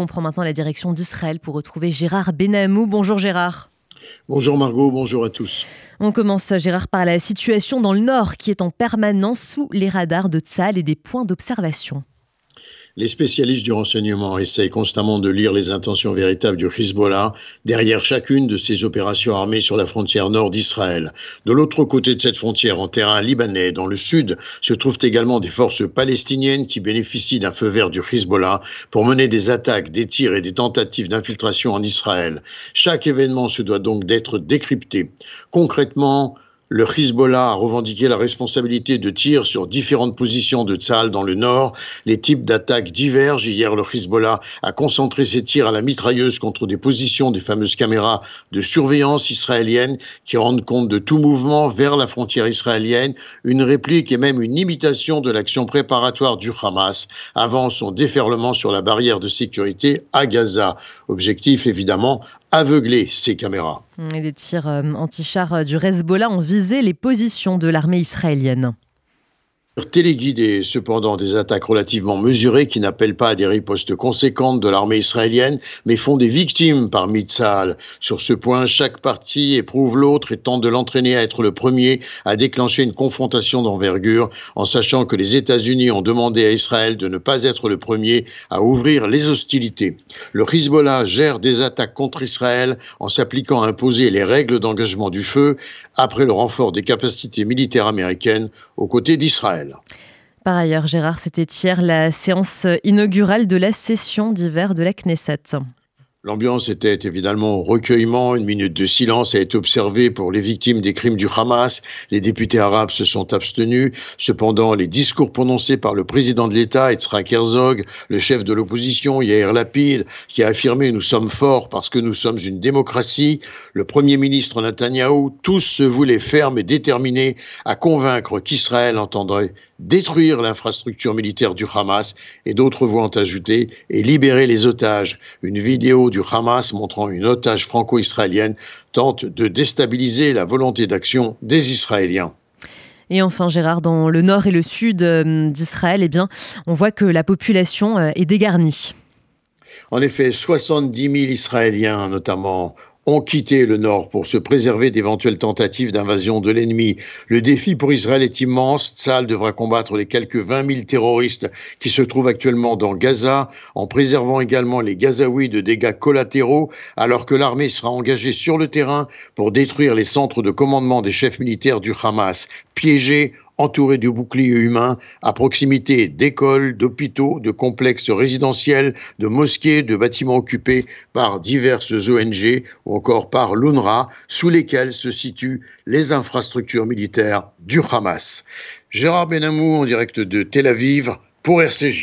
On prend maintenant la direction d'Israël pour retrouver Gérard Benamou. Bonjour Gérard. Bonjour Margot, bonjour à tous. On commence Gérard par la situation dans le nord qui est en permanence sous les radars de Tzal et des points d'observation. Les spécialistes du renseignement essayent constamment de lire les intentions véritables du Hezbollah derrière chacune de ces opérations armées sur la frontière nord d'Israël. De l'autre côté de cette frontière, en terrain libanais, dans le sud, se trouvent également des forces palestiniennes qui bénéficient d'un feu vert du Hezbollah pour mener des attaques, des tirs et des tentatives d'infiltration en Israël. Chaque événement se doit donc d'être décrypté. Concrètement, le Hezbollah a revendiqué la responsabilité de tirs sur différentes positions de Tzal dans le nord. Les types d'attaques divergent. Hier, le Hezbollah a concentré ses tirs à la mitrailleuse contre des positions des fameuses caméras de surveillance israéliennes qui rendent compte de tout mouvement vers la frontière israélienne. Une réplique et même une imitation de l'action préparatoire du Hamas avant son déferlement sur la barrière de sécurité à Gaza. Objectif évidemment, aveugler ces caméras. Et des tirs euh, anti-chars du Hezbollah ont visé les positions de l'armée israélienne téléguidés, cependant des attaques relativement mesurées qui n'appellent pas à des ripostes conséquentes de l'armée israélienne, mais font des victimes par Tzahal. Sur ce point, chaque partie éprouve l'autre et tente de l'entraîner à être le premier à déclencher une confrontation d'envergure, en sachant que les États-Unis ont demandé à Israël de ne pas être le premier à ouvrir les hostilités. Le Hezbollah gère des attaques contre Israël en s'appliquant à imposer les règles d'engagement du feu après le renfort des capacités militaires américaines aux côtés d'Israël. Par ailleurs, Gérard, c'était hier la séance inaugurale de la session d'hiver de la Knesset. L'ambiance était évidemment au recueillement. Une minute de silence a été observée pour les victimes des crimes du Hamas. Les députés arabes se sont abstenus. Cependant, les discours prononcés par le président de l'État, Yitzhak Herzog, le chef de l'opposition, Yair Lapid, qui a affirmé nous sommes forts parce que nous sommes une démocratie, le premier ministre Netanyahou, tous se voulaient fermes et déterminés à convaincre qu'Israël entendrait détruire l'infrastructure militaire du Hamas et d'autres voix ont ajouté et libérer les otages. Une vidéo du Hamas montrant une otage franco-israélienne tente de déstabiliser la volonté d'action des Israéliens. Et enfin, Gérard, dans le nord et le sud euh, d'Israël, eh bien, on voit que la population euh, est dégarnie. En effet, 70 000 Israéliens, notamment ont quitté le nord pour se préserver d'éventuelles tentatives d'invasion de l'ennemi. Le défi pour Israël est immense. Tzal devra combattre les quelques 20 000 terroristes qui se trouvent actuellement dans Gaza, en préservant également les Gazaouis de dégâts collatéraux, alors que l'armée sera engagée sur le terrain pour détruire les centres de commandement des chefs militaires du Hamas, piégés entouré de boucliers humains, à proximité d'écoles, d'hôpitaux, de complexes résidentiels, de mosquées, de bâtiments occupés par diverses ONG ou encore par l'UNRWA, sous lesquels se situent les infrastructures militaires du Hamas. Gérard Benamou en direct de Tel Aviv pour RCJ.